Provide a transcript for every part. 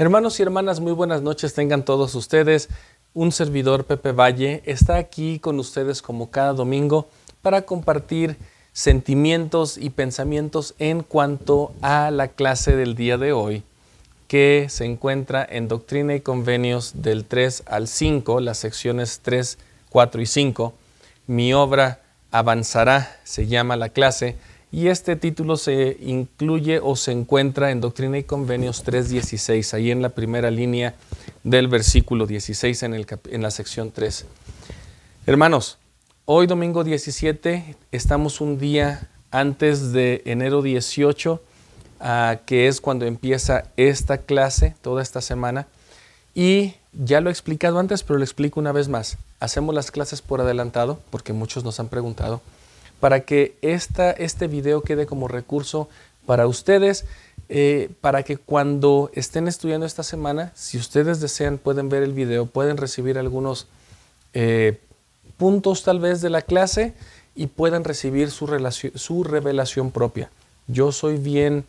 Hermanos y hermanas, muy buenas noches tengan todos ustedes. Un servidor, Pepe Valle, está aquí con ustedes como cada domingo para compartir sentimientos y pensamientos en cuanto a la clase del día de hoy, que se encuentra en Doctrina y Convenios del 3 al 5, las secciones 3, 4 y 5. Mi obra avanzará, se llama la clase y este título se incluye o se encuentra en Doctrina y Convenios 3.16, ahí en la primera línea del versículo 16 en, la sección 3. Hermanos, hoy domingo 17 estamos un día antes de enero 18, ah, que es cuando empieza esta clase, toda esta semana. Y ya lo he explicado antes, pero lo explico una vez más. Hacemos las clases por adelantado, porque muchos nos han preguntado para que esta, este video quede como recurso para ustedes, eh, para que cuando estén estudiando esta semana, si ustedes desean, pueden ver el video, pueden recibir algunos eh, puntos tal vez de la clase y puedan recibir su, su revelación propia. Yo soy bien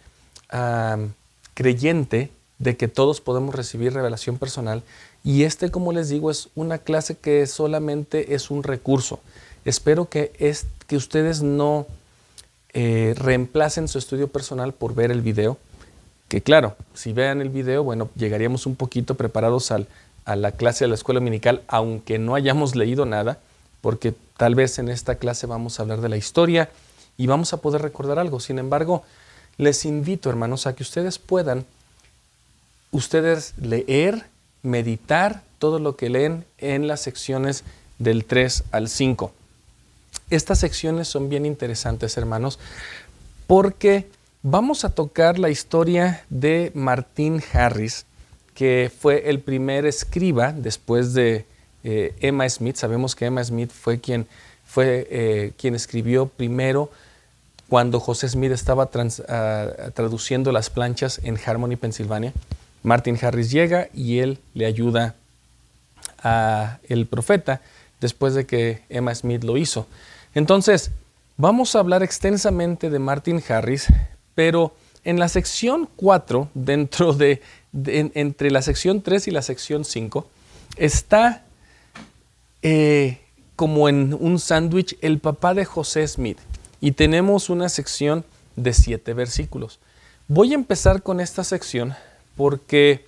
creyente de que todos podemos recibir revelación personal y este, como les digo, es una clase que solamente es un recurso. Espero que, es, que ustedes no eh, reemplacen su estudio personal por ver el video. Que claro, si vean el video, bueno, llegaríamos un poquito preparados al, a la clase de la escuela dominical, aunque no hayamos leído nada, porque tal vez en esta clase vamos a hablar de la historia y vamos a poder recordar algo. Sin embargo, les invito, hermanos, a que ustedes puedan, ustedes leer, meditar todo lo que leen en las secciones del 3 al 5. Estas secciones son bien interesantes, hermanos, porque vamos a tocar la historia de Martín Harris, que fue el primer escriba después de eh, Emma Smith. Sabemos que Emma Smith fue quien, fue, eh, quien escribió primero cuando José Smith estaba ah, traduciendo las planchas en Harmony, Pensilvania. Martin Harris llega y él le ayuda a el profeta después de que Emma Smith lo hizo. Entonces, vamos a hablar extensamente de Martin Harris, pero en la sección 4, dentro de, entre la sección 3 y la sección 5, está eh, como en un sándwich el papá de José Smith. Y tenemos una sección de siete versículos. Voy a empezar con esta sección porque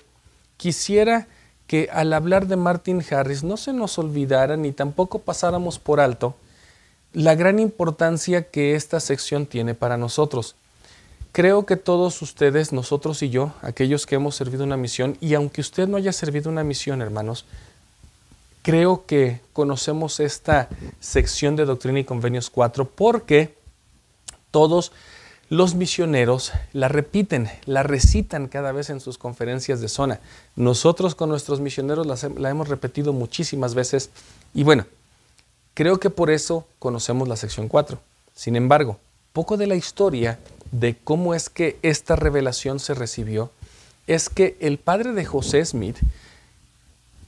quisiera que al hablar de Martin Harris no se nos olvidara ni tampoco pasáramos por alto la gran importancia que esta sección tiene para nosotros. Creo que todos ustedes, nosotros y yo, aquellos que hemos servido una misión, y aunque usted no haya servido una misión, hermanos, creo que conocemos esta sección de Doctrina y Convenios 4 porque todos los misioneros la repiten, la recitan cada vez en sus conferencias de zona. Nosotros con nuestros misioneros la, hemos repetido muchísimas veces y bueno, Creo que por eso conocemos la sección 4. Sin embargo, poco de la historia de cómo es que esta revelación se recibió es que el padre de José Smith,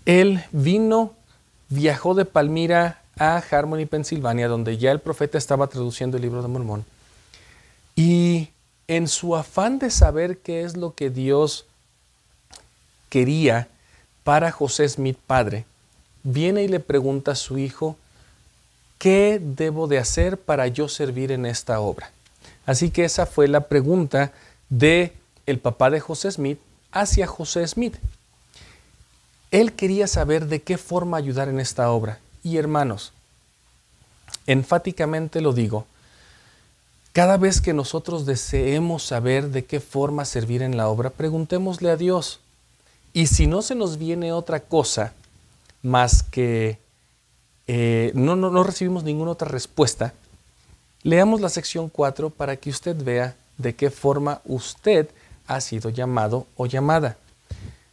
él vino, viajó de Palmira a Harmony, Pensilvania, donde ya el profeta estaba traduciendo el libro de Mormón. Y en su afán de saber qué es lo que Dios quería para José Smith padre, viene y le pregunta a su hijo, ¿qué debo de hacer para yo servir en esta obra? Así que esa fue la pregunta de el papá de José Smith hacia José Smith. Él quería saber de qué forma ayudar en esta obra. Y hermanos, enfáticamente lo digo, cada vez que nosotros deseemos saber de qué forma servir en la obra, preguntémosle a Dios. Y si no se nos viene otra cosa más que eh, no, no, no recibimos ninguna otra respuesta, leamos la sección 4 para que usted vea de qué forma usted ha sido llamado o llamada.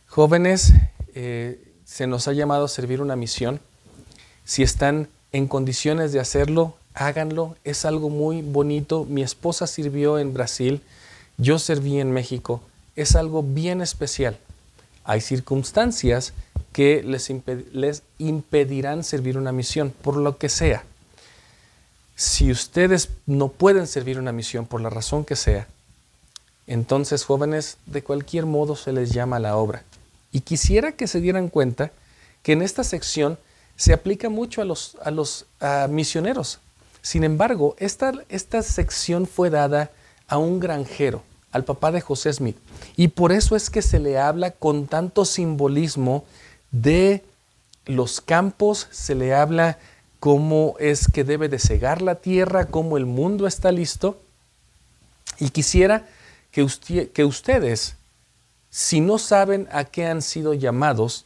Jóvenes, eh, se nos ha llamado a servir una misión. Si están en condiciones de hacerlo, háganlo. Es algo muy bonito. Mi esposa sirvió en Brasil, yo serví en México. Es algo bien especial. Hay circunstancias que les, impedirán servir una misión, por lo que sea. Si ustedes no pueden servir una misión por la razón que sea, entonces jóvenes, de cualquier modo se les llama a la obra. Y quisiera que se dieran cuenta que en esta sección se aplica mucho a los, a los misioneros. Sin embargo, esta, esta sección fue dada a un granjero, al papá de José Smith. Y por eso es que se le habla con tanto simbolismo de los campos, se le habla cómo es que debe de cegar la tierra, cómo el mundo está listo. Y quisiera que, ustedes, si no saben a qué han sido llamados,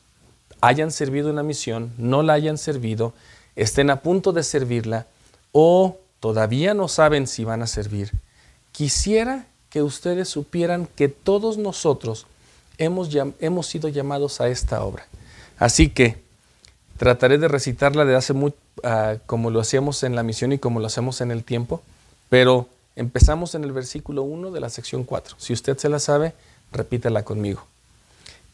hayan servido una misión, no la hayan servido, estén a punto de servirla o todavía no saben si van a servir, quisiera que ustedes supieran que todos nosotros hemos, hemos sido llamados a esta obra. Así que trataré de recitarla de hace mucho, ah, como lo hacíamos en la misión y como lo hacemos en el tiempo, pero empezamos en el versículo 1 de la sección 4. Si usted se la sabe, repítela conmigo.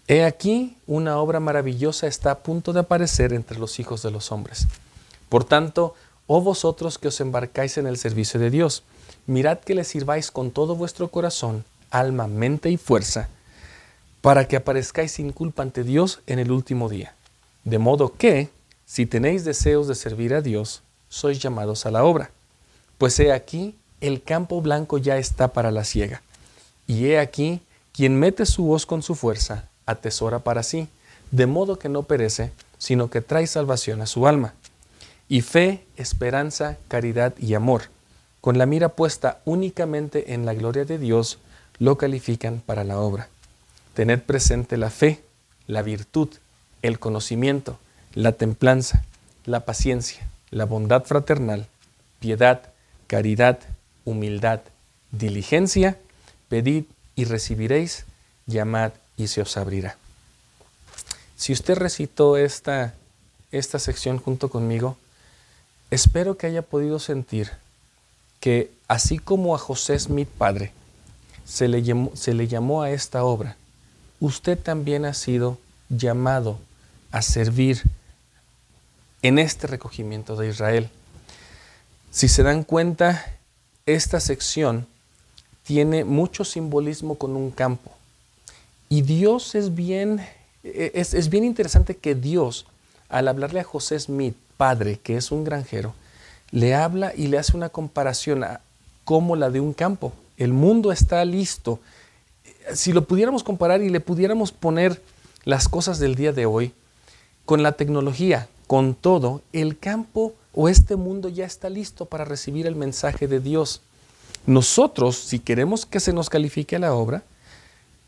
He aquí, una obra maravillosa está a punto de aparecer entre los hijos de los hombres. Por tanto, oh vosotros que os embarcáis en el servicio de Dios, mirad que le sirváis con todo vuestro corazón, alma, mente y fuerza, para que aparezcáis sin culpa ante Dios en el último día. De modo que, si tenéis deseos de servir a Dios, sois llamados a la obra. Pues he aquí, el campo blanco ya está para la siega. Y he aquí, quien mete su voz con su fuerza, atesora para sí, de modo que no perece, sino que trae salvación a su alma. Y fe, esperanza, caridad y amor, con la mira puesta únicamente en la gloria de Dios, lo califican para la obra. Tened presente la fe, la virtud, el conocimiento, la templanza, la paciencia, la bondad fraternal, piedad, caridad, humildad, diligencia, pedid y recibiréis, llamad y se os abrirá. Si usted recitó esta, esta sección junto conmigo, espero que haya podido sentir que así como a José Smith padre se le, se le llamó a esta obra, usted también ha sido llamado a servir en este recogimiento de Israel. Si se dan cuenta, esta sección tiene mucho simbolismo con un campo. Y Dios es bien, es, bien interesante que Dios, al hablarle a José Smith, padre, que es un granjero, le habla y le hace una comparación a, como la de un campo. El mundo está listo. Si lo pudiéramos comparar y le pudiéramos poner las cosas del día de hoy, con la tecnología, con todo, el campo o este mundo ya está listo para recibir el mensaje de Dios. Nosotros, si queremos que se nos califique la obra,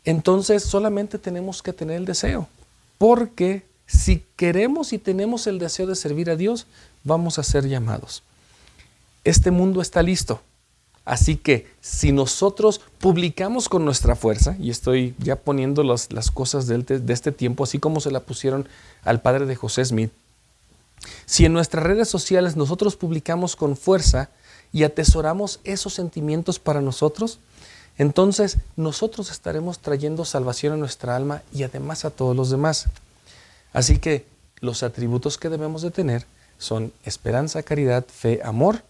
entonces solamente tenemos que tener el deseo. Porque si queremos y tenemos el deseo de servir a Dios, vamos a ser llamados. Este mundo está listo. Así que si nosotros publicamos con nuestra fuerza, y estoy ya poniendo las, cosas de, de este tiempo, así como se la pusieron al padre de José Smith, si en nuestras redes sociales nosotros publicamos con fuerza y atesoramos esos sentimientos para nosotros, entonces nosotros estaremos trayendo salvación a nuestra alma y además a todos los demás. Así que los atributos que debemos de tener son esperanza, caridad, fe, amor,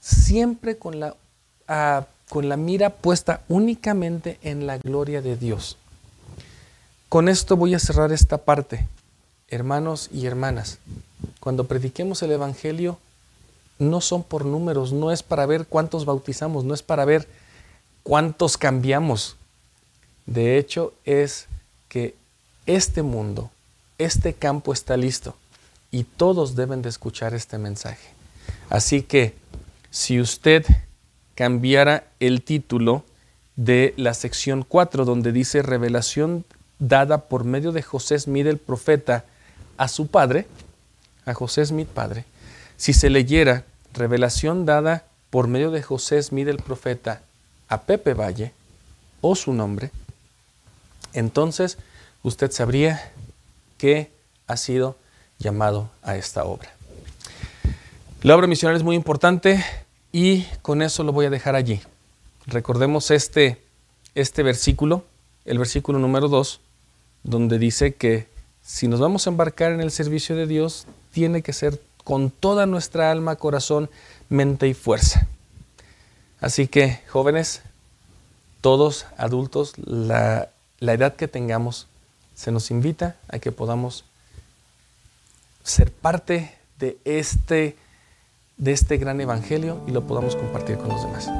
siempre con la, con la mira puesta únicamente en la gloria de Dios. Con esto voy a cerrar esta parte. Hermanos y hermanas, cuando prediquemos el Evangelio, no son por números, no es para ver cuántos bautizamos, no es para ver cuántos cambiamos. De hecho, es que este mundo, este campo está listo y todos deben de escuchar este mensaje. Así que si usted cambiara el título de la sección 4, donde dice revelación dada por medio de José Smith el profeta a su padre, a José Smith padre, si se leyera revelación dada por medio de José Smith el profeta a Pepe Valle o su nombre, entonces usted sabría que ha sido llamado a esta obra. La obra misional es muy importante y con eso lo voy a dejar allí. Recordemos este, este versículo, el versículo número 2, donde dice que si nos vamos a embarcar en el servicio de Dios, tiene que ser con toda nuestra alma, corazón, mente y fuerza. Así que, jóvenes, todos adultos, la, edad que tengamos, se nos invita a que podamos ser parte de este, de este gran evangelio y lo podamos compartir con los demás.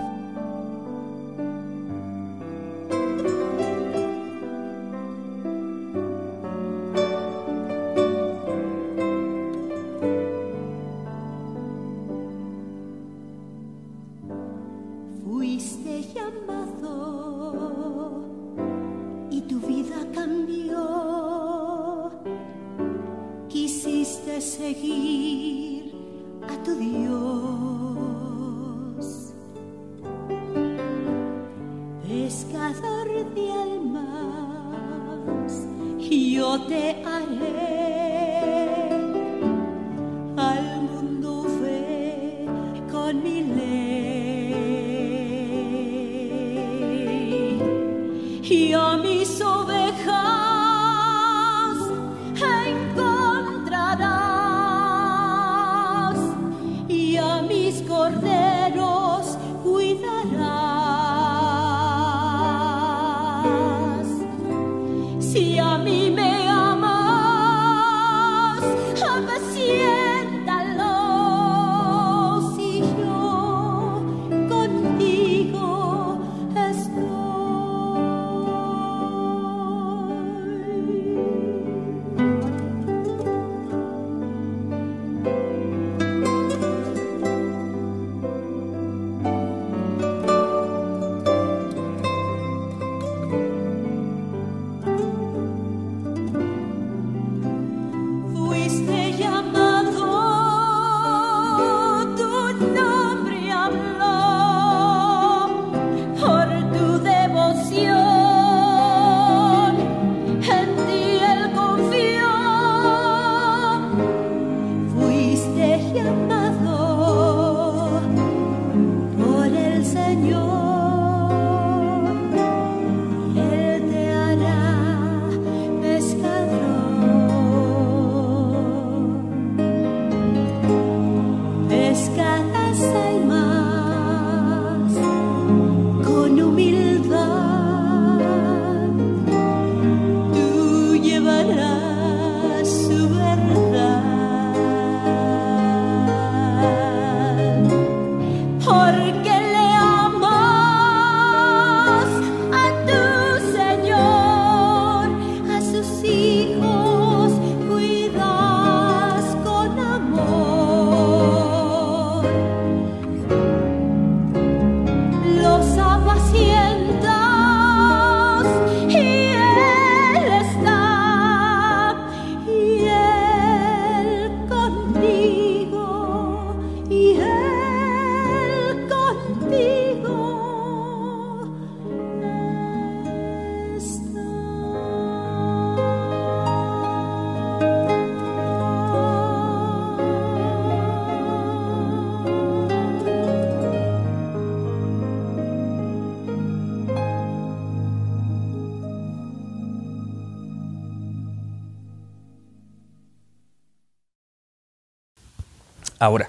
Ahora,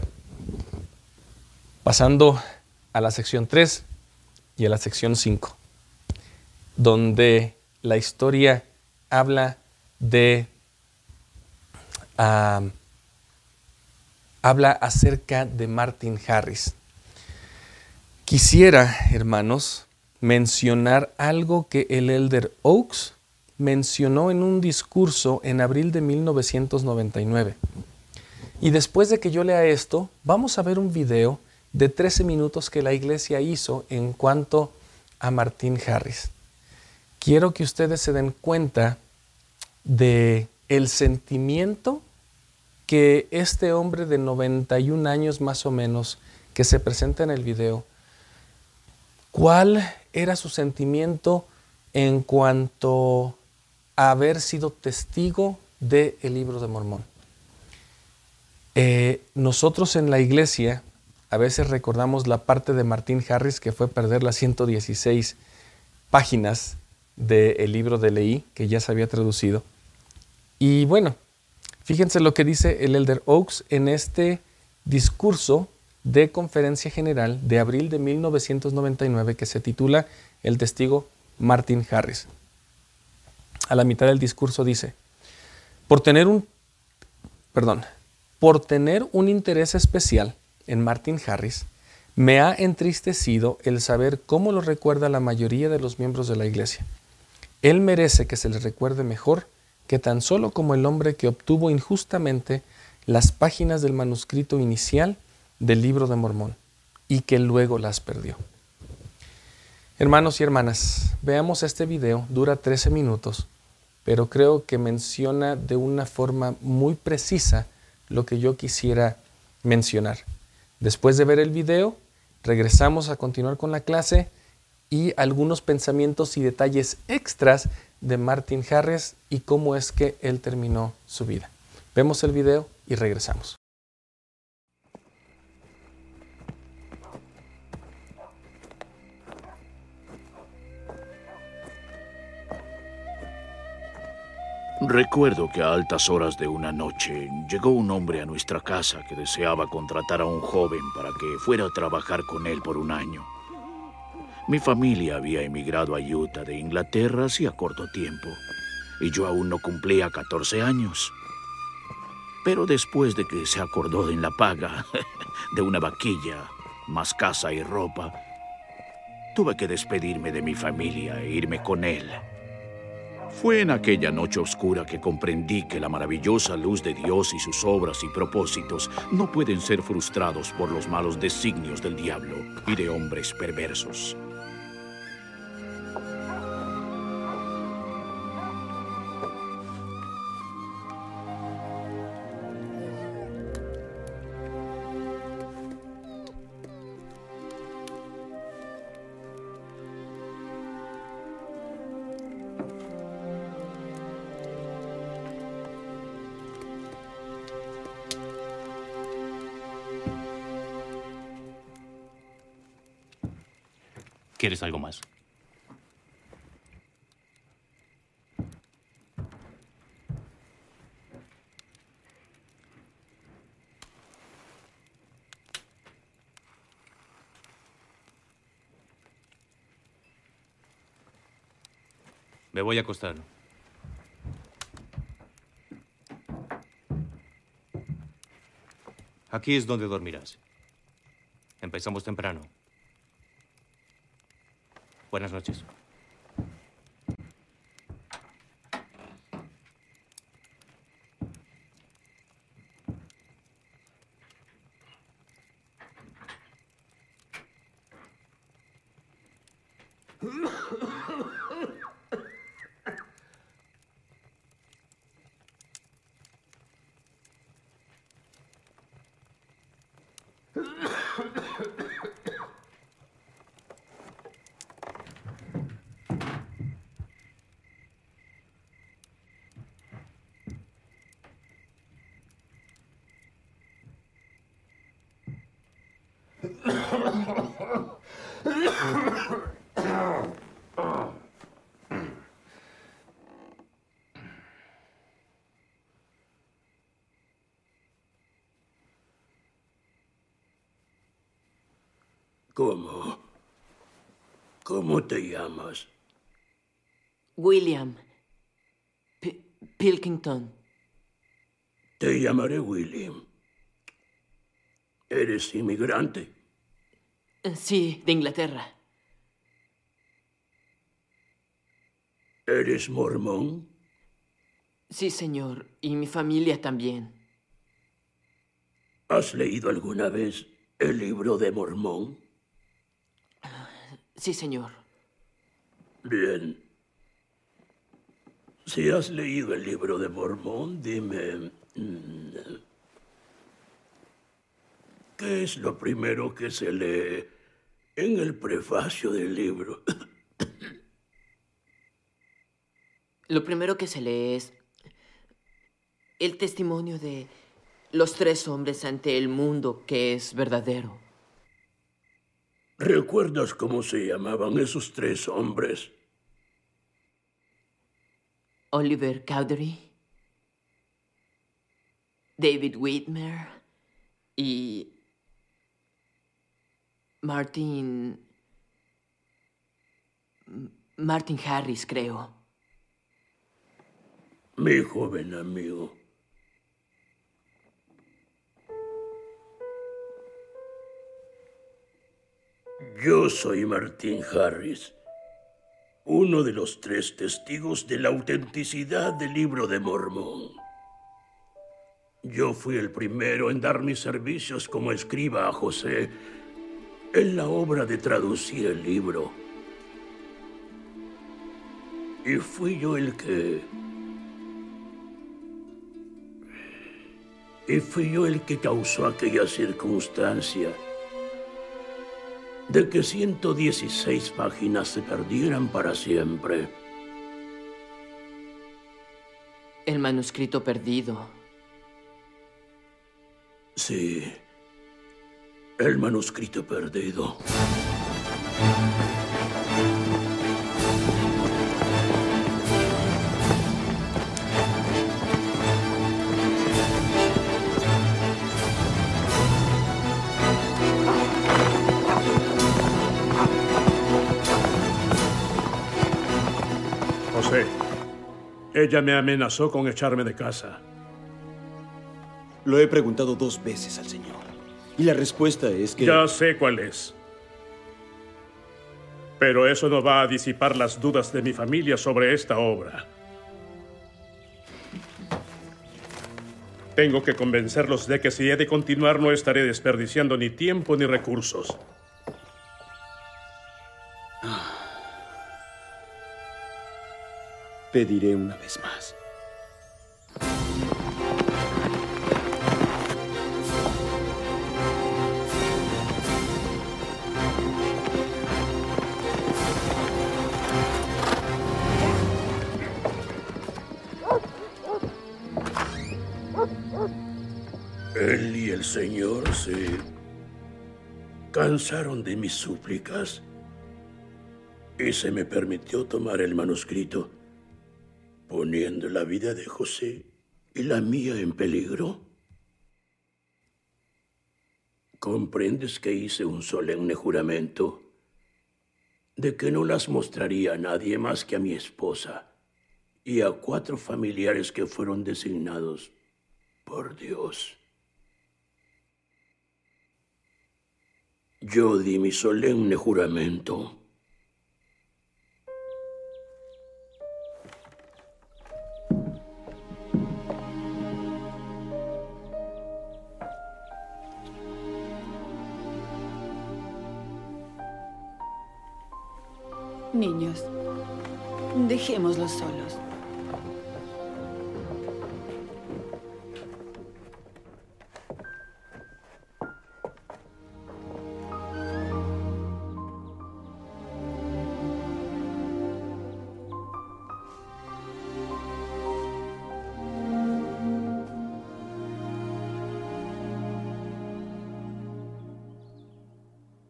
pasando a la sección 3 y a la sección 5, donde la historia habla de... habla acerca de Martin Harris. Quisiera, hermanos, mencionar algo que el elder Oaks mencionó en un discurso en abril de 1999. Y después de que yo lea esto, vamos a ver un video de 13 minutos que la iglesia hizo en cuanto a Martín Harris. Quiero que ustedes se den cuenta de el sentimiento que este hombre de 91 años más o menos que se presenta en el video, cuál era su sentimiento en cuanto a haber sido testigo del libro de Mormón. Eh, nosotros en la iglesia a veces recordamos la parte de Martín Harris que fue perder las 116 páginas del libro de Leí, que ya se había traducido. Y bueno, fíjense lo que dice el Elder Oaks en este discurso de conferencia general de abril de 1999 que se titula El testigo Martin Harris. a la mitad del discurso dice, por tener un, perdón, por tener un interés especial en Martin Harris, me ha entristecido el saber cómo lo recuerda la mayoría de los miembros de la Iglesia. Él merece que se le recuerde mejor que tan solo como el hombre que obtuvo injustamente las páginas del manuscrito inicial del libro de Mormón y que luego las perdió. Hermanos y hermanas, veamos este video, dura 13 minutos, pero creo que menciona de una forma muy precisa lo que yo quisiera mencionar. Después de ver el video, regresamos a continuar con la clase y algunos pensamientos y detalles extras de Martin Harris y cómo es que él terminó su vida. Vemos el video y regresamos. Recuerdo que a altas horas de una noche llegó un hombre a nuestra casa que deseaba contratar a un joven para que fuera a trabajar con él por un año. Mi familia había emigrado a Utah de Inglaterra hacía corto tiempo y yo aún no cumplía 14 años. Pero después de que se acordó en la paga de una vaquilla, más casa y ropa, tuve que despedirme de mi familia e irme con él. Fue en aquella noche oscura que comprendí que la maravillosa luz de Dios y sus obras y propósitos no pueden ser frustrados por los malos designios del diablo y de hombres perversos. Algo más? Me voy a acostar. Aquí es donde dormirás. Empezamos temprano. Buenas noches. ¿Cómo? ¿Cómo te llamas? William P Pilkington. Te llamaré William. ¿Eres inmigrante? Sí, de Inglaterra. ¿Eres mormón? Sí, señor, y mi familia también. ¿Has leído alguna vez el libro de Mormón? Sí, señor. Bien. Si has leído el libro de Mormón, dime... ¿Qué es lo primero que se lee en el prefacio del libro? Lo primero que se lee es el testimonio de los tres hombres ante el mundo que es verdadero. ¿Recuerdas cómo se llamaban esos tres hombres? Oliver Cowdery, David Whitmer y Martin... M- Martin Harris, creo. Mi joven amigo. Yo soy Martín Harris, uno de los tres testigos de la autenticidad del libro de Mormón. Yo fui el primero en dar mis servicios como escriba a José en la obra de traducir el libro. Y fui yo el que... Y fui yo el que causó aquella circunstancia de que 116 páginas se perdieran para siempre. El manuscrito perdido. Sí, el manuscrito perdido. José, ella me amenazó con echarme de casa. Lo he preguntado dos veces al señor. Y la respuesta es que... Ya sé cuál es. Pero eso no va a disipar las dudas de mi familia sobre esta obra. Tengo que convencerlos de que si he de continuar no estaré desperdiciando ni tiempo ni recursos. Pediré una vez más. Él y el Señor se cansaron de mis súplicas y se me permitió tomar el manuscrito, poniendo la vida de José y la mía en peligro. ¿Comprendes que hice un solemne juramento de que no las mostraría a nadie más que a mi esposa y a cuatro familiares que fueron designados por Dios? Yo di mi solemne juramento. Niños, dejémoslos solos.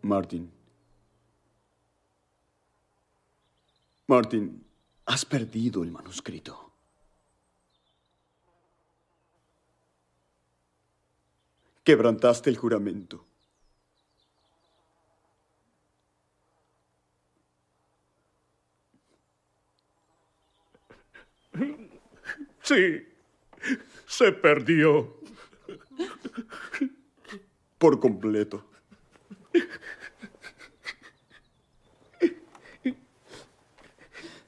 Martin. Martin, has perdido el manuscrito. Quebrantaste el juramento. Sí, se perdió. Por completo.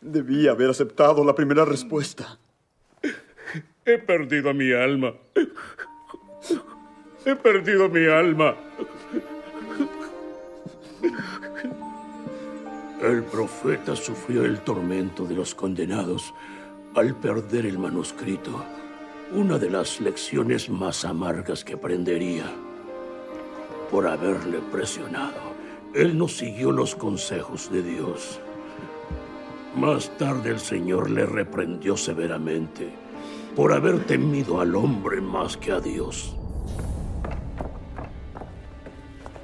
Debí haber aceptado la primera respuesta. He perdido mi alma. He perdido mi alma. El profeta sufrió el tormento de los condenados al perder el manuscrito, una de las lecciones más amargas que aprendería. Por haberle presionado, él no siguió los consejos de Dios. Más tarde el Señor le reprendió severamente por haber temido al hombre más que a Dios.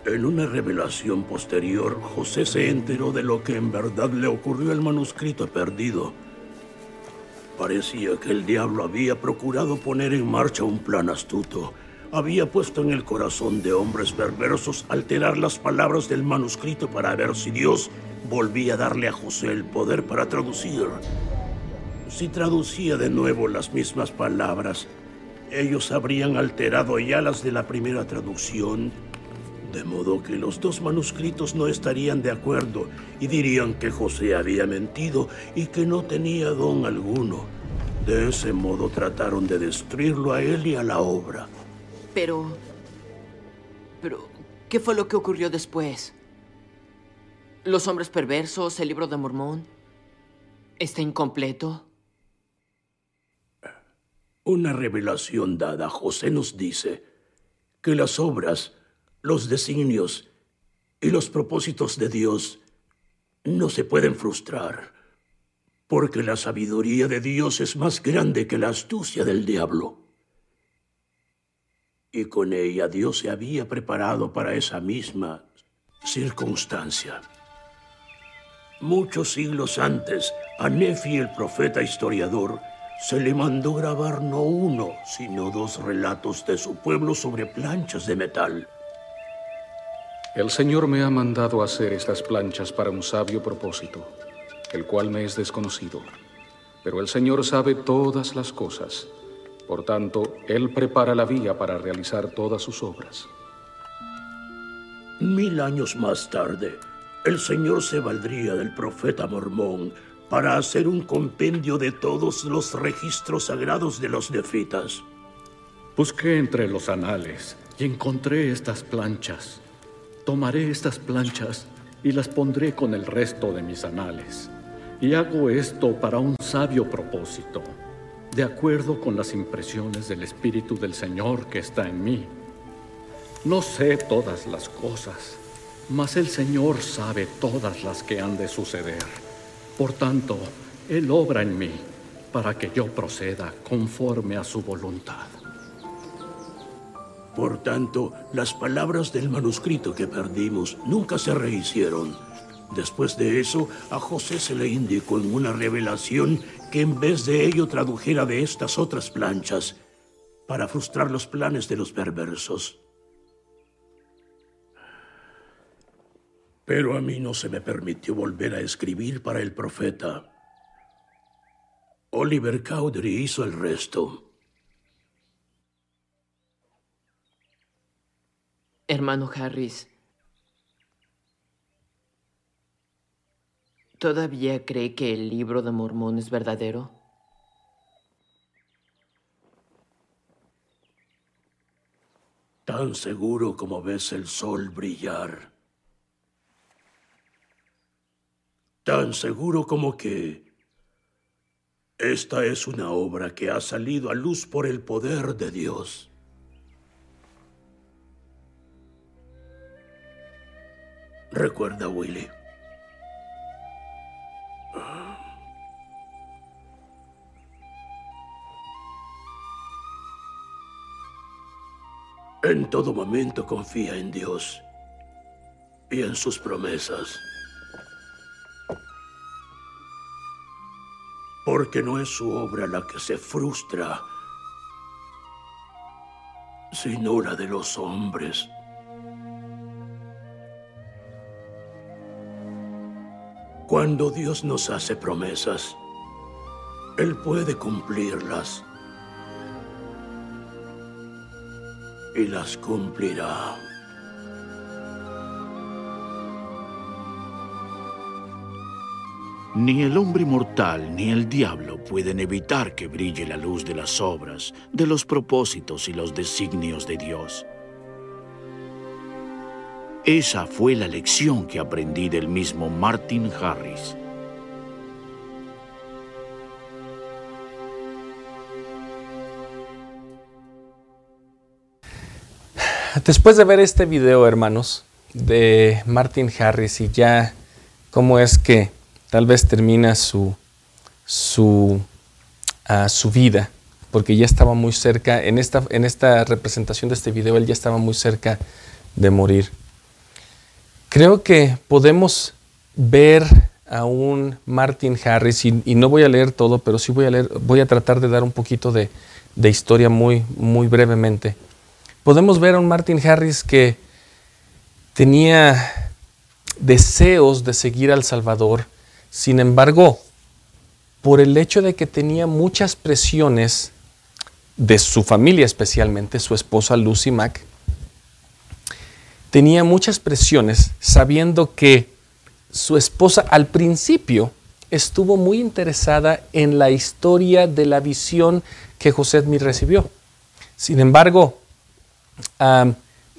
En una revelación posterior, José se enteró de lo que en verdad le ocurrió al manuscrito perdido. Parecía que el diablo había procurado poner en marcha un plan astuto. Había puesto en el corazón de hombres perversos alterar las palabras del manuscrito para ver si Dios volvía a darle a José el poder para traducir. si traducía de nuevo las mismas palabras, ellos habrían alterado ya las de la primera traducción, de modo que los dos manuscritos no estarían de acuerdo y dirían que José había mentido y que no tenía don alguno. De ese modo trataron de destruirlo a él y a la obra. Pero... Pero... ¿Qué fue lo que ocurrió después? ¿Los hombres perversos? ¿El libro de Mormón? ¿Está incompleto? Una revelación dada a José nos dice que las obras, los designios y los propósitos de Dios no se pueden frustrar, porque la sabiduría de Dios es más grande que la astucia del diablo. Y con ella Dios se había preparado para esa misma circunstancia. Muchos siglos antes, a Nefi el profeta historiador se le mandó grabar no uno, sino dos relatos de su pueblo sobre planchas de metal. El Señor me ha mandado hacer estas planchas para un sabio propósito, el cual me es desconocido. Pero el Señor sabe todas las cosas. Por tanto, Él prepara la vía para realizar todas sus obras. Mil años más tarde, el Señor se valdría del profeta mormón para hacer un compendio de todos los registros sagrados de los nefitas. Busqué entre los anales y encontré estas planchas. Tomaré estas planchas y las pondré con el resto de mis anales. Y hago esto para un sabio propósito, de acuerdo con las impresiones del Espíritu del Señor que está en mí. No sé todas las cosas, mas el Señor sabe todas las que han de suceder. Por tanto, Él obra en mí para que yo proceda conforme a su voluntad. Por tanto, las palabras del manuscrito que perdimos nunca se rehicieron. Después de eso, a José se le indicó en una revelación que en vez de ello tradujera de estas otras planchas para frustrar los planes de los perversos. Pero a mí no se me permitió volver a escribir para el profeta. Oliver Cowdery hizo el resto. Hermano Harris, ¿todavía cree que el libro de Mormón es verdadero? Tan seguro como ves el sol brillar. tan seguro como que esta es una obra que ha salido a luz por el poder de Dios. Recuerda, Willy. En todo momento confía en Dios y en sus promesas. porque no es su obra la que se frustra, sino la de los hombres. Cuando Dios nos hace promesas, Él puede cumplirlas y las cumplirá. Ni el hombre mortal ni el diablo pueden evitar que brille la luz de las obras, de los propósitos y los designios de Dios. Esa fue la lección que aprendí del mismo Martin Harris. Después de ver este video, hermanos, de Martin Harris y ya cómo es que tal vez termina su, su, ah, su vida, porque ya estaba muy cerca, en esta, en esta representación de este video, él ya estaba muy cerca de morir. Creo que podemos ver a un Martin Harris, y, no voy a leer todo, pero sí voy a, leer, voy a tratar de dar un poquito de, de historia muy, muy brevemente. Podemos ver a un Martin Harris que tenía deseos de seguir al Salvador, sin embargo, por el hecho de que tenía muchas presiones de su familia, especialmente su esposa Lucy Mack, tenía muchas presiones sabiendo que su esposa al principio estuvo muy interesada en la historia de la visión que José Smith recibió. Sin embargo,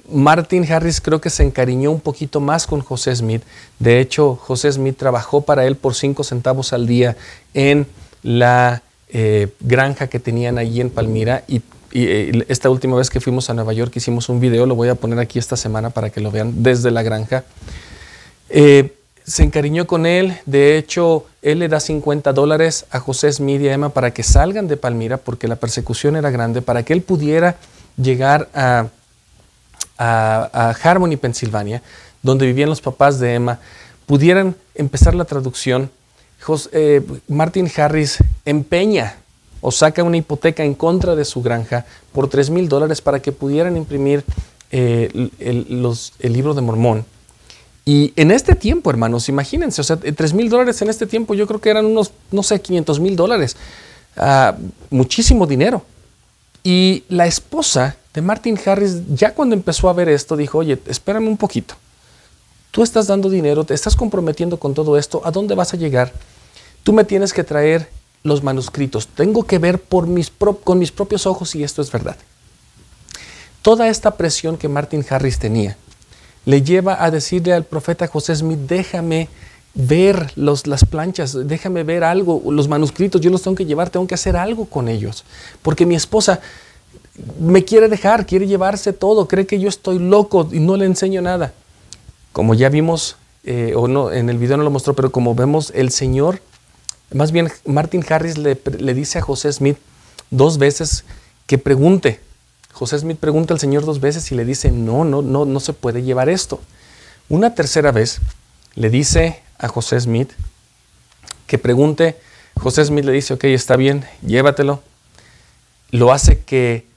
Martin Harris creo que se encariñó un poquito más con José Smith. De hecho, José Smith trabajó para él por cinco centavos al día en la eh, granja que tenían allí en Palmira y, eh, esta última vez que fuimos a Nueva York hicimos un video, lo voy a poner aquí esta semana para que lo vean desde la granja. Eh, se encariñó con él, de hecho, él le da 50 dólares a José Smith y a Emma para que salgan de Palmira porque la persecución era grande, para que él pudiera llegar a, a, Harmony, Pensilvania, donde vivían los papás de Emma, pudieran empezar la traducción. Eh, Martin Harris empeña o saca una hipoteca en contra de su granja por 3 mil dólares para que pudieran imprimir eh, el libro de Mormón y en este tiempo, hermanos, imagínense, o sea, 3 mil dólares en este tiempo yo creo que eran unos, no sé, 500 mil dólares. Ah, muchísimo dinero. Y la esposa de Martin Harris, ya cuando empezó a ver esto, dijo, oye, espérame un poquito. Tú estás dando dinero, te estás comprometiendo con todo esto, ¿a dónde vas a llegar? Tú me tienes que traer los manuscritos. Tengo que ver por mis con mis propios ojos si esto es verdad. Toda esta presión que Martin Harris tenía, le lleva a decirle al profeta José Smith, déjame ver los, las planchas, déjame ver algo, los manuscritos, yo los tengo que llevar, tengo que hacer algo con ellos, porque mi esposa me quiere dejar, quiere llevarse todo, cree que yo estoy loco y no le enseño nada. Como ya vimos, eh, o no, en el video no lo mostró, pero como vemos, el Señor, más bien Martin Harris le, le dice a José Smith dos veces que pregunte, José Smith pregunta al Señor dos veces y le dice, no, no, no, no se puede llevar esto. Una tercera vez le dice a José Smith que pregunte, José Smith le dice, ok, está bien, llévatelo. Lo hace que,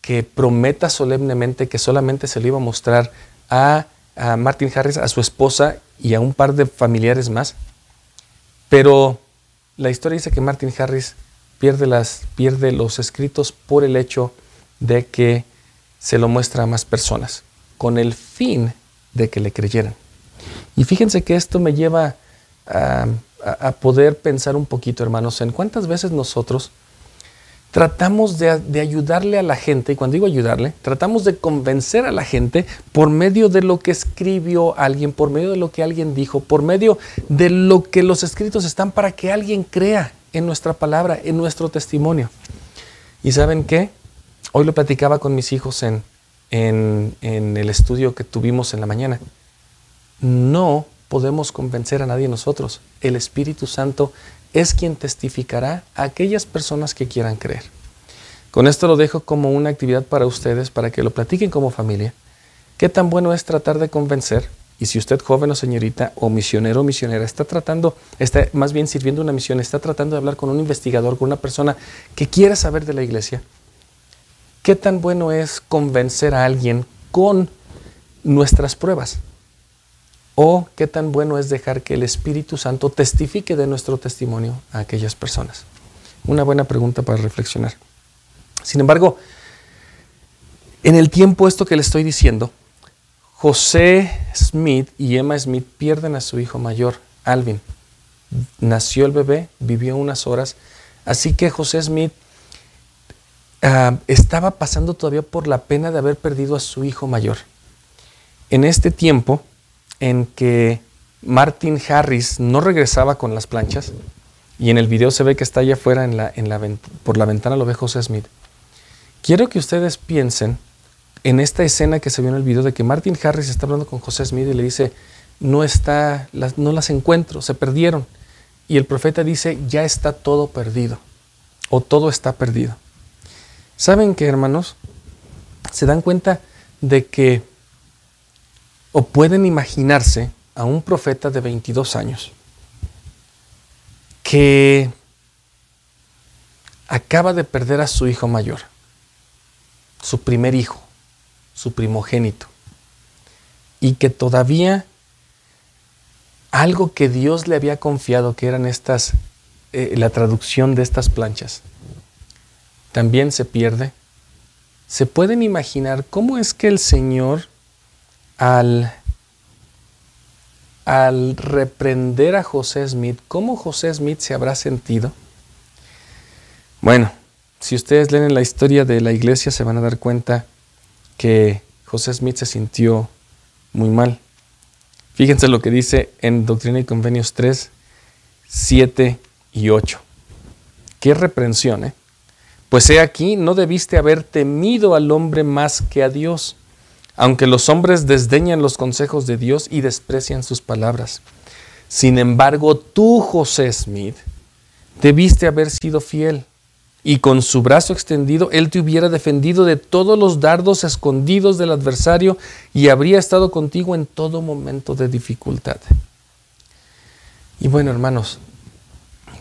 que prometa solemnemente que solamente se le iba a mostrar a, a Martin Harris, a su esposa y a un par de familiares más. Pero la historia dice que Martin Harris pierde, las, pierde los escritos por el hecho de que se lo muestra a más personas, con el fin de que le creyeran. Y fíjense que esto me lleva a, poder pensar un poquito, hermanos, en cuántas veces nosotros tratamos de, de, ayudarle a la gente, y cuando digo ayudarle, tratamos de convencer a la gente por medio de lo que escribió alguien, por medio de lo que alguien dijo, por medio de lo que los escritos están para que alguien crea en nuestra palabra, en nuestro testimonio. ¿Y saben qué? Hoy lo platicaba con mis hijos en, en, el estudio que tuvimos en la mañana. No podemos convencer a nadie nosotros. El Espíritu Santo es quien testificará a aquellas personas que quieran creer. Con esto lo dejo como una actividad para ustedes, para que lo platiquen como familia. ¿Qué tan bueno es tratar de convencer? Y si usted, joven o señorita, o misionero o misionera, está tratando, está más bien sirviendo una misión, está tratando de hablar con un investigador, con una persona que quiere saber de la iglesia, ¿Qué tan bueno es convencer a alguien con nuestras pruebas? ¿O qué tan bueno es dejar que el Espíritu Santo testifique de nuestro testimonio a aquellas personas? Una buena pregunta para reflexionar. Sin embargo, en el tiempo esto que le estoy diciendo, José Smith y Emma Smith pierden a su hijo mayor, Alvin. Nació el bebé, vivió unas horas, así que José Smith Ah, estaba pasando todavía por la pena de haber perdido a su hijo mayor. En este tiempo en que Martin Harris no regresaba con las planchas, y en el video se ve que está allá afuera en la, por la ventana, lo ve José Smith. Quiero que ustedes piensen en esta escena que se vio en el video de que Martin Harris está hablando con José Smith y le dice, no, está, no las encuentro, se perdieron. Y el profeta dice, ya está todo perdido, o todo está perdido. ¿Saben qué, hermanos? Se dan cuenta de que, o pueden imaginarse a un profeta de 22 años que acaba de perder a su hijo mayor, su primer hijo, su primogénito, y que todavía algo que Dios le había confiado, que eran estas eh, la traducción de estas planchas. También se pierde. ¿Se pueden imaginar cómo es que el Señor al, al reprender a José Smith, cómo José Smith se habrá sentido? Bueno, si ustedes leen la historia de la iglesia se van a dar cuenta que José Smith se sintió muy mal. Fíjense lo que dice en Doctrina y Convenios 3, 7 y 8. Qué reprensión, ¿eh? Pues he aquí, no debiste haber temido al hombre más que a Dios, aunque los hombres desdeñan los consejos de Dios y desprecian sus palabras. Sin embargo, tú, José Smith, debiste haber sido fiel y con su brazo extendido él te hubiera defendido de todos los dardos escondidos del adversario y habría estado contigo en todo momento de dificultad. Y bueno, hermanos,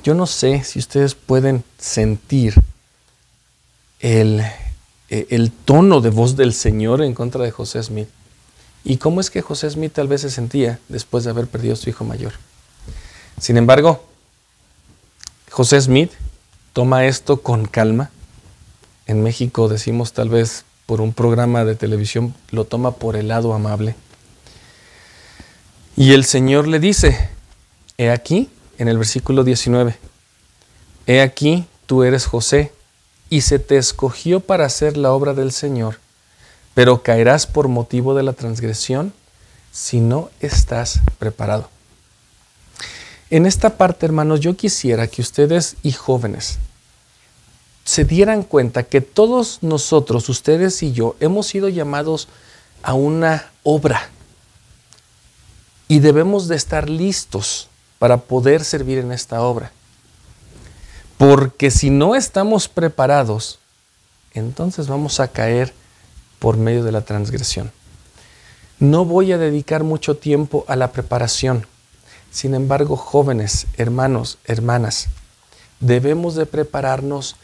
yo no sé si ustedes pueden sentir el, el tono de voz del Señor en contra de José Smith. ¿Y cómo es que José Smith tal vez se sentía después de haber perdido a su hijo mayor? Sin embargo, José Smith toma esto con calma. En México decimos tal vez por un programa de televisión, lo toma por el lado amable. Y el Señor le dice, he aquí, en el versículo 19, he aquí, tú eres José, y se te escogió para hacer la obra del Señor, pero caerás por motivo de la transgresión si no estás preparado. En esta parte, hermanos, yo quisiera que ustedes y jóvenes se dieran cuenta que todos nosotros, ustedes y yo, hemos sido llamados a una obra y debemos de estar listos para poder servir en esta obra. Porque si no estamos preparados, entonces vamos a caer por medio de la transgresión. No voy a dedicar mucho tiempo a la preparación sin embargo, jóvenes, hermanos, hermanas, debemos de prepararnos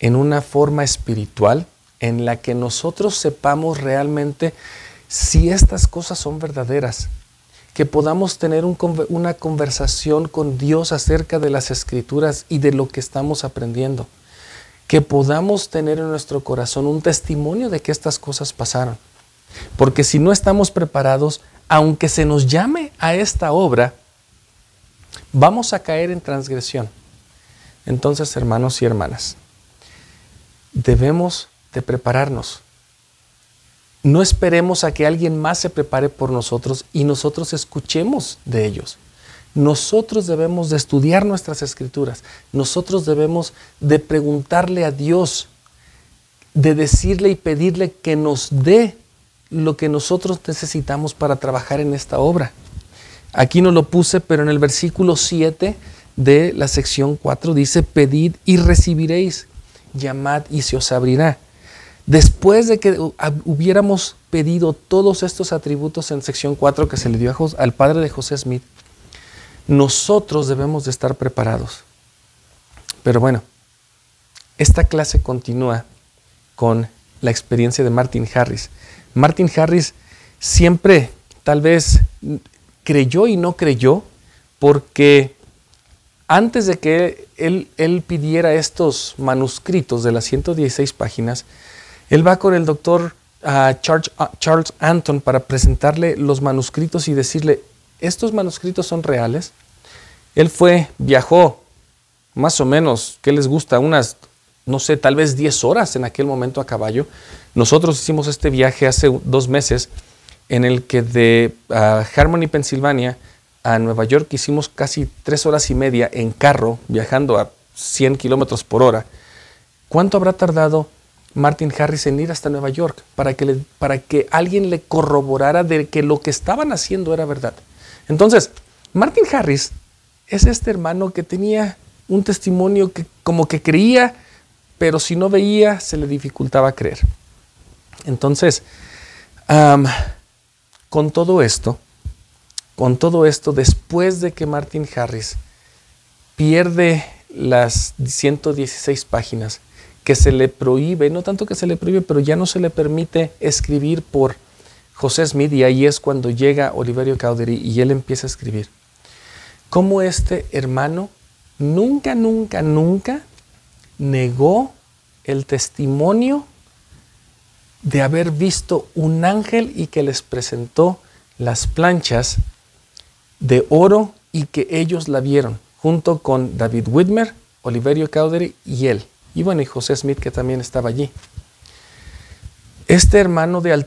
en una forma espiritual en la que nosotros sepamos realmente si estas cosas son verdaderas, que podamos tener una conversación con Dios acerca de las escrituras y de lo que estamos aprendiendo, que podamos tener en nuestro corazón un testimonio de que estas cosas pasaron. Porque si no estamos preparados, aunque se nos llame a esta obra, vamos a caer en transgresión. Entonces, hermanos y hermanas, debemos de prepararnos. No esperemos a que alguien más se prepare por nosotros y nosotros escuchemos de ellos. Nosotros debemos de estudiar nuestras escrituras. Nosotros debemos de preguntarle a Dios, de decirle y pedirle que nos dé lo que nosotros necesitamos para trabajar en esta obra. Aquí no lo puse, pero en el versículo 7 de la sección 4 dice, pedid y recibiréis, llamad y se os abrirá. Después de que hubiéramos pedido todos estos atributos en sección 4 que se le dio al padre de José Smith, nosotros debemos de estar preparados. Pero bueno, esta clase continúa con la experiencia de Martin Harris. Martin Harris siempre tal vez creyó y no creyó, porque antes de que él, él pidiera estos manuscritos de las 116 páginas, él va con el doctor ah, Charles, ah, Charles Anton para presentarle los manuscritos y decirle, estos manuscritos son reales. Él fue, viajó más o menos, ¿qué les gusta? Unas, no sé, tal vez 10 horas en aquel momento a caballo. Nosotros hicimos este viaje hace dos meses en el que de ah, Harmony, Pensilvania, a Nueva York hicimos casi tres horas y media en carro, viajando a 100 kilómetros por hora. ¿Cuánto habrá tardado Martin Harris en ir hasta Nueva York para que, para que alguien le corroborara de que lo que estaban haciendo era verdad? Entonces, Martin Harris es este hermano que tenía un testimonio que como que creía, pero si no veía se le dificultaba creer. Entonces, con todo esto, con todo esto, después de que Martin Harris pierde las 116 páginas, que se le prohíbe, no tanto que se le prohíbe, pero ya no se le permite escribir por José Smith y ahí es cuando llega Oliverio Cowdery y él empieza a escribir. Cómo este hermano nunca, nunca, nunca negó el testimonio de haber visto un ángel y que les presentó las planchas de oro y que ellos la vieron, junto con David Whitmer, Oliverio Cowdery y él. Y bueno, y José Smith que también estaba allí. Este hermano de,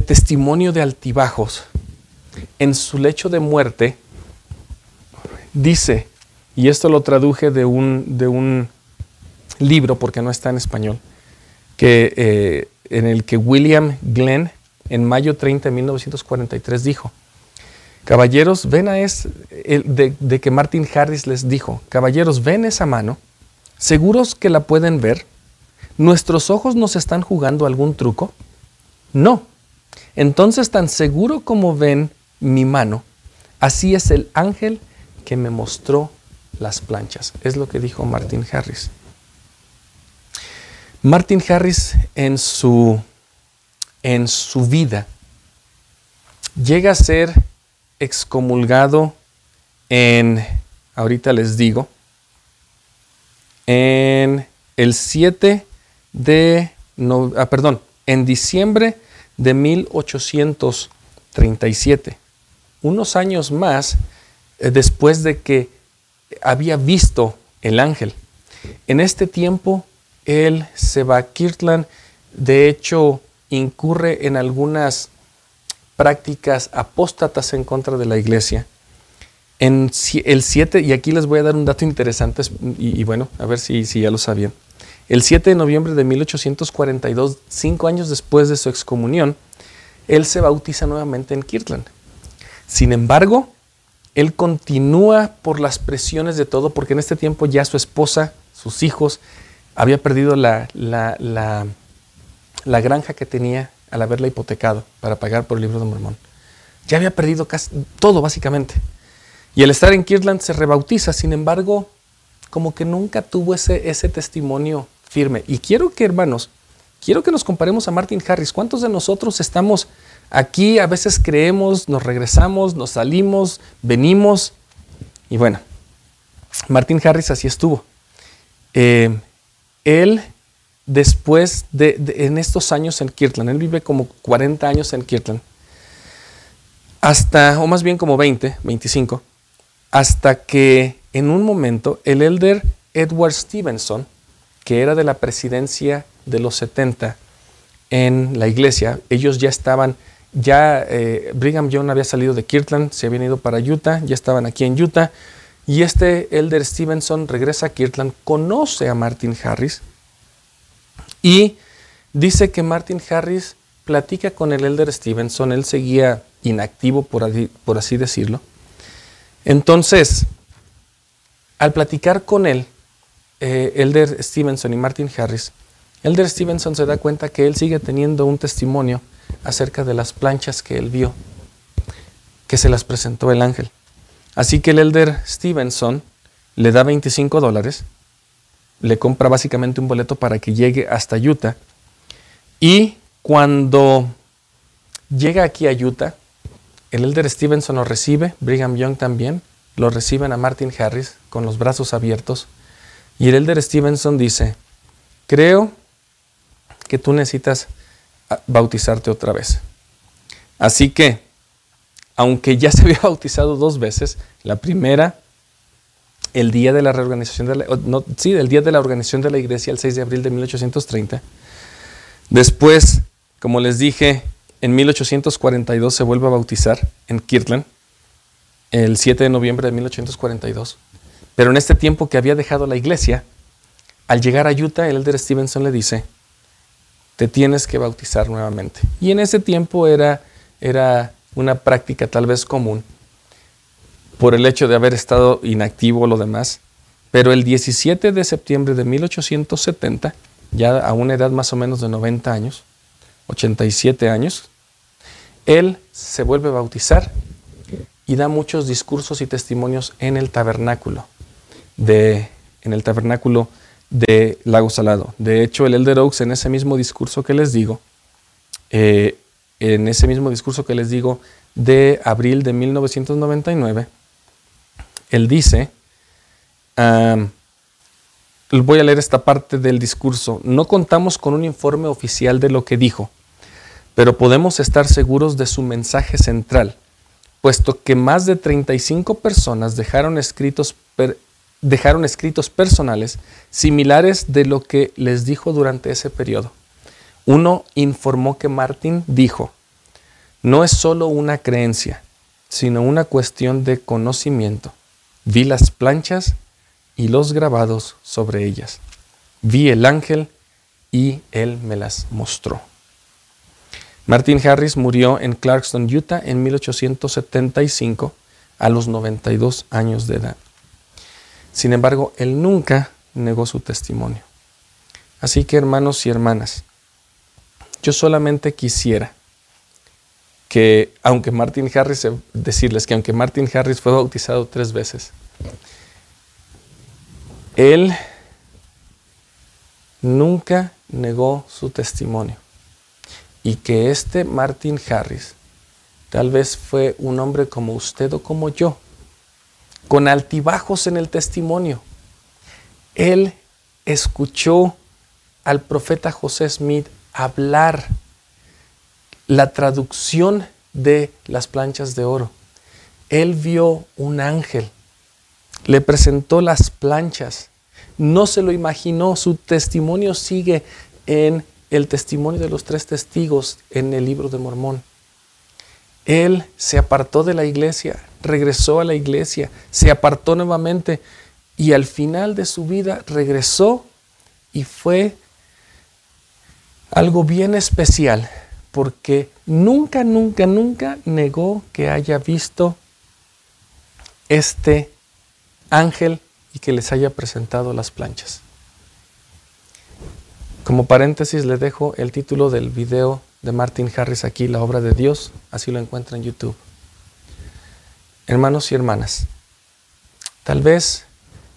testimonio de altibajos, en su lecho de muerte, dice, y esto lo traduje de un, de un libro porque no está en español, que, eh, en el que William Glenn en mayo 30 de 1943 dijo, caballeros, ven a es, de, de que Martin Harris les dijo, caballeros, ven esa mano, seguros que la pueden ver, ¿nuestros ojos nos están jugando algún truco? No. Entonces, tan seguro como ven mi mano, así es el ángel que me mostró las planchas. Es lo que dijo Martin Harris. Martin Harris en su, en su vida llega a ser excomulgado en, ahorita les digo, en el 7 de, no, ah, perdón, en diciembre de 1837, unos años más eh, después de que había visto el ángel. En este tiempo, él se va Kirtland, de hecho, incurre en algunas prácticas apóstatas en contra de la iglesia. En el 7, y aquí les voy a dar un dato interesante, y, bueno, a ver si, si ya lo sabían. El 7 de noviembre de 1842, cinco años después de su excomunión, él se bautiza nuevamente en Kirtland. Sin embargo, él continúa por las presiones de todo, porque en este tiempo ya su esposa, sus hijos, había perdido la, la, granja que tenía al haberla hipotecado para pagar por el libro de Mormón. Ya había perdido casi todo, básicamente. Y al estar en Kirtland se rebautiza, sin embargo, como que nunca tuvo ese, testimonio firme. Y quiero que, hermanos, quiero que nos comparemos a Martin Harris. ¿Cuántos de nosotros estamos Aquí a veces creemos, nos regresamos, nos salimos, venimos. Y bueno, Martin Harris así estuvo. Eh, él, después de, en estos años en Kirtland, él vive como 40 años en Kirtland, hasta, o más bien como 20, 25, hasta que en un momento el elder Edward Stevenson, que era de la presidencia de los 70 en la iglesia, ellos ya estaban ya eh, Brigham Young había salido de Kirtland, se habían ido para Utah, ya estaban aquí en Utah. Y este Elder Stevenson regresa a Kirtland, conoce a Martin Harris y dice que Martin Harris platica con el Elder Stevenson, él seguía inactivo, por así, decirlo. Entonces, al platicar con él, eh, Elder Stevenson y Martin Harris, Elder Stevenson se da cuenta que él sigue teniendo un testimonio acerca de las planchas que él vio, que se las presentó el ángel. Así que el elder Stevenson le da 25 dólares, le compra básicamente un boleto para que llegue hasta Utah y cuando llega aquí a Utah, el elder Stevenson lo recibe, Brigham Young también, lo reciben a Martin Harris con los brazos abiertos y el elder Stevenson dice, creo que tú necesitas bautizarte otra vez. Así que, aunque ya se había bautizado dos veces, la primera, el día de la reorganización de la, sí, el día de la organización de la iglesia, el 6 de abril de 1830. Después, como les dije, en 1842 se vuelve a bautizar en Kirtland, el 7 de noviembre de 1842. Pero en este tiempo que había dejado la iglesia, al llegar a Utah, el elder Stevenson le dice, te tienes que bautizar nuevamente. Y en ese tiempo era, era una práctica tal vez común por el hecho de haber estado inactivo o lo demás. Pero el 17 de septiembre de 1870, ya a una edad más o menos de 90 años, 87 años, él se vuelve a bautizar y da muchos discursos y testimonios en el tabernáculo de en el tabernáculo de Lago Salado. De hecho, el Elder Oaks en ese mismo discurso que les digo, eh, en ese mismo discurso que les digo de abril de 1999, él dice voy a leer esta parte del discurso. No contamos con un informe oficial de lo que dijo, pero podemos estar seguros de su mensaje central, puesto que más de 35 personas dejaron escritos, dejaron escritos personales similares de lo que les dijo durante ese periodo. Uno informó que Martin dijo, no es solo una creencia, sino una cuestión de conocimiento. Vi las planchas y los grabados sobre ellas. Vi el ángel y él me las mostró. Martin Harris murió en Clarkston, Utah en 1875 a los 92 años de edad. Sin embargo, él nunca negó su testimonio. Así que hermanos y hermanas, yo solamente quisiera que, aunque Martin Harris, decirles que aunque Martin Harris fue bautizado tres veces, él nunca negó su testimonio. Y que este Martin Harris tal vez fue un hombre como usted o como yo, con altibajos en el testimonio. Él escuchó al profeta José Smith hablar la traducción de las planchas de oro. Él vio un ángel le presentó las planchas. No se lo imaginó, su testimonio sigue en el testimonio de los tres testigos en el libro de Mormón. Él se apartó de la iglesia, regresó a la iglesia, se apartó nuevamente y al final de su vida regresó y fue algo bien especial porque nunca, nunca, nunca negó que haya visto este ángel y que les haya presentado las planchas. Como paréntesis le dejo el título del video de Martin Harris aquí, La obra de Dios, así lo encuentra en YouTube. Hermanos y hermanas, tal vez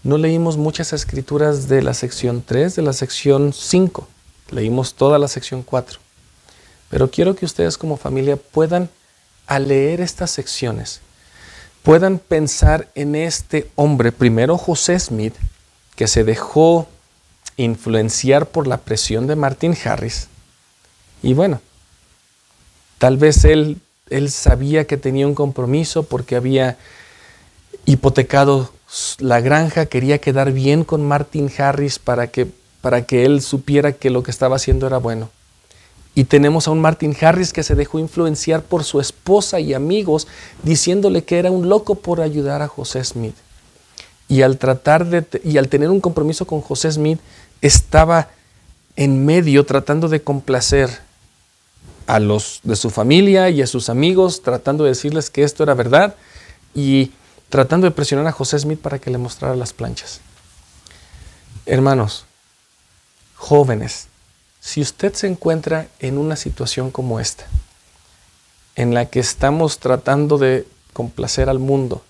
no leímos muchas escrituras de la sección 3, de la sección 5, leímos toda la sección 4, pero quiero que ustedes como familia puedan, al leer estas secciones, puedan pensar en este hombre, primero José Smith, que se dejó influenciar por la presión de Martin Harris. Y bueno, tal vez él, él sabía que tenía un compromiso porque había hipotecado la granja, quería quedar bien con Martin Harris para que, para que él supiera que lo que estaba haciendo era bueno. Y tenemos a un Martin Harris que se dejó influenciar por su esposa y amigos, diciéndole que era un loco por ayudar a José Smith. Y al tratar de y al tener un compromiso con José Smith, estaba en medio tratando de complacer a los de su familia y a sus amigos, tratando de decirles que esto era verdad y tratando de presionar a José Smith para que le mostrara las planchas. Hermanos, jóvenes, si usted se encuentra en una situación como esta, en la que estamos tratando de complacer al mundo,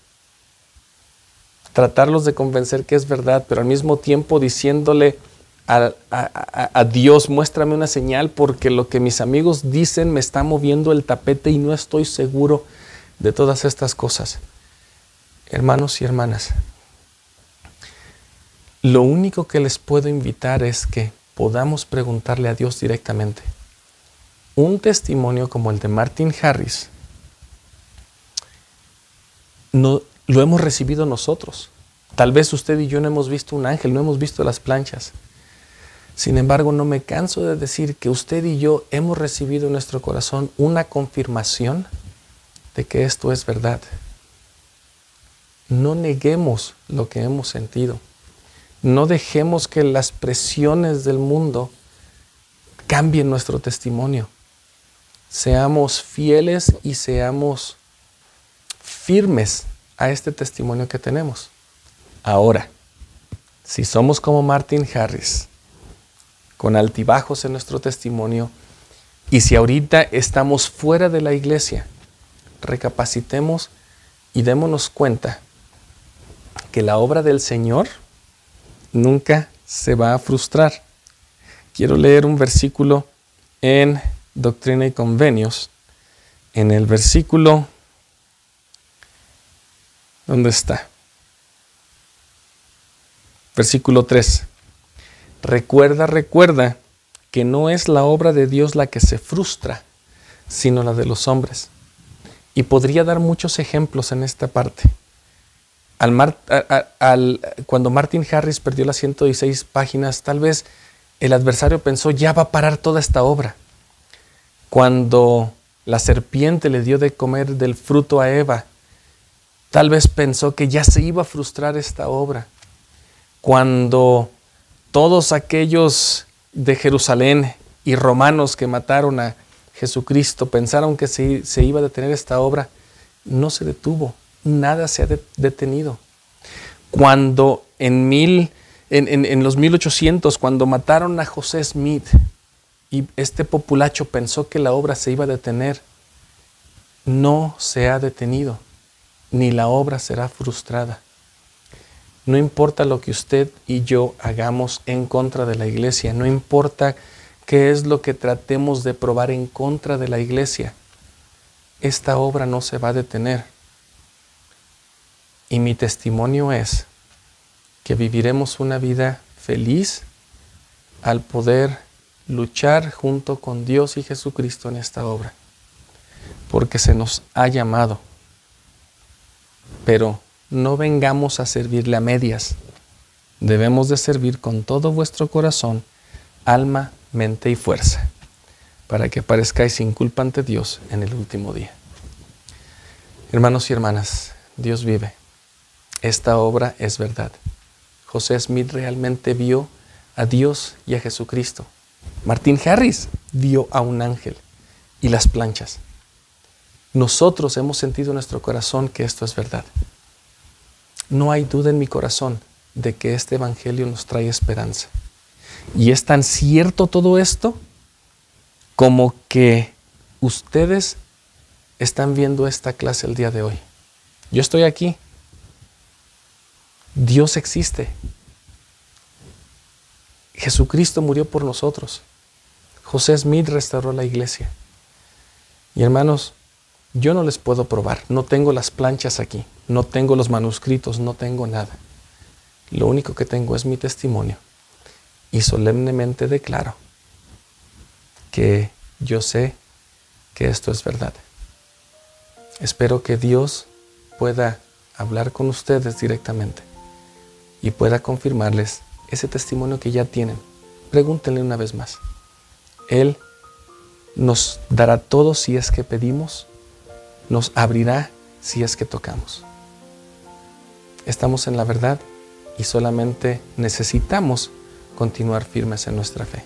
tratarlos de convencer que es verdad, pero al mismo tiempo diciéndole a, Dios, muéstrame una señal porque lo que mis amigos dicen me está moviendo el tapete y no estoy seguro de todas estas cosas. Hermanos y hermanas, lo único que les puedo invitar es que podamos preguntarle a Dios directamente. Un testimonio como el de Martin Harris no, lo hemos recibido nosotros. Tal vez usted y yo no hemos visto un ángel, no hemos visto las planchas. Sin embargo, no me canso de decir que usted y yo hemos recibido en nuestro corazón una confirmación de que esto es verdad. No neguemos lo que hemos sentido. No dejemos que las presiones del mundo cambien nuestro testimonio. Seamos fieles y seamos firmes a este testimonio que tenemos. Ahora, si somos como Martin Harris, con altibajos en nuestro testimonio, y si ahorita estamos fuera de la iglesia, recapacitemos y démonos cuenta que la obra del Señor nunca se va a frustrar. Quiero leer un versículo en Doctrina y Convenios, en el versículo, ¿dónde está? Versículo 3. Recuerda, recuerda que no es la obra de Dios la que se frustra, sino la de los hombres. Y podría dar muchos ejemplos en esta parte. Al, cuando Martin Harris perdió las 116 páginas, tal vez el adversario pensó, ya va a parar toda esta obra. Cuando la serpiente le dio de comer del fruto a Eva, tal vez pensó que ya se iba a frustrar esta obra. Cuando todos aquellos de Jerusalén y romanos que mataron a Jesucristo pensaron que se, se iba a detener esta obra, no se detuvo, nada se ha detenido. Cuando en, mil, en, en, los 1800, cuando mataron a José Smith y este populacho pensó que la obra se iba a detener, no se ha detenido, ni la obra será frustrada. No importa lo que usted y yo hagamos en contra de la iglesia, no importa qué es lo que tratemos de probar en contra de la iglesia, esta obra no se va a detener. Y mi testimonio es que viviremos una vida feliz al poder luchar junto con Dios y Jesucristo en esta obra, porque se nos ha llamado. Pero no vengamos a servirle a medias. Debemos de servir con todo vuestro corazón, alma, mente y fuerza, para que parezcáis sin culpa ante Dios en el último día. Hermanos y hermanas, Dios vive. Esta obra es verdad. José Smith realmente vio a Dios y a Jesucristo. Martín Harris vio a un ángel y las planchas. Nosotros hemos sentido en nuestro corazón que esto es verdad. No hay duda en mi corazón de que este Evangelio nos trae esperanza. Y es tan cierto todo esto como que ustedes están viendo esta clase el día de hoy. Yo estoy aquí. Dios existe. Jesucristo murió por nosotros. José Smith restauró la iglesia. Y hermanos, yo no les puedo probar, no tengo las planchas aquí, no tengo los manuscritos, no tengo nada. Lo único que tengo es mi testimonio. Y solemnemente declaro que yo sé que esto es verdad. Espero que Dios pueda hablar con ustedes directamente y pueda confirmarles ese testimonio que ya tienen. Pregúntenle una vez más. Él nos dará todo si es que pedimos nos abrirá si es que tocamos. Estamos en la verdad y solamente necesitamos continuar firmes en nuestra fe.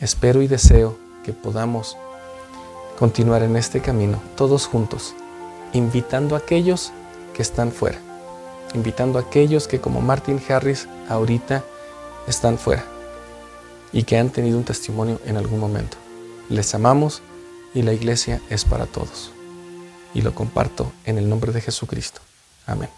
Espero y deseo que podamos continuar en este camino todos juntos, invitando a aquellos que están fuera, invitando a aquellos que como Martin Harris ahorita están fuera y que han tenido un testimonio en algún momento. Les amamos y la iglesia es para todos. Y lo comparto en el nombre de Jesucristo. Amén.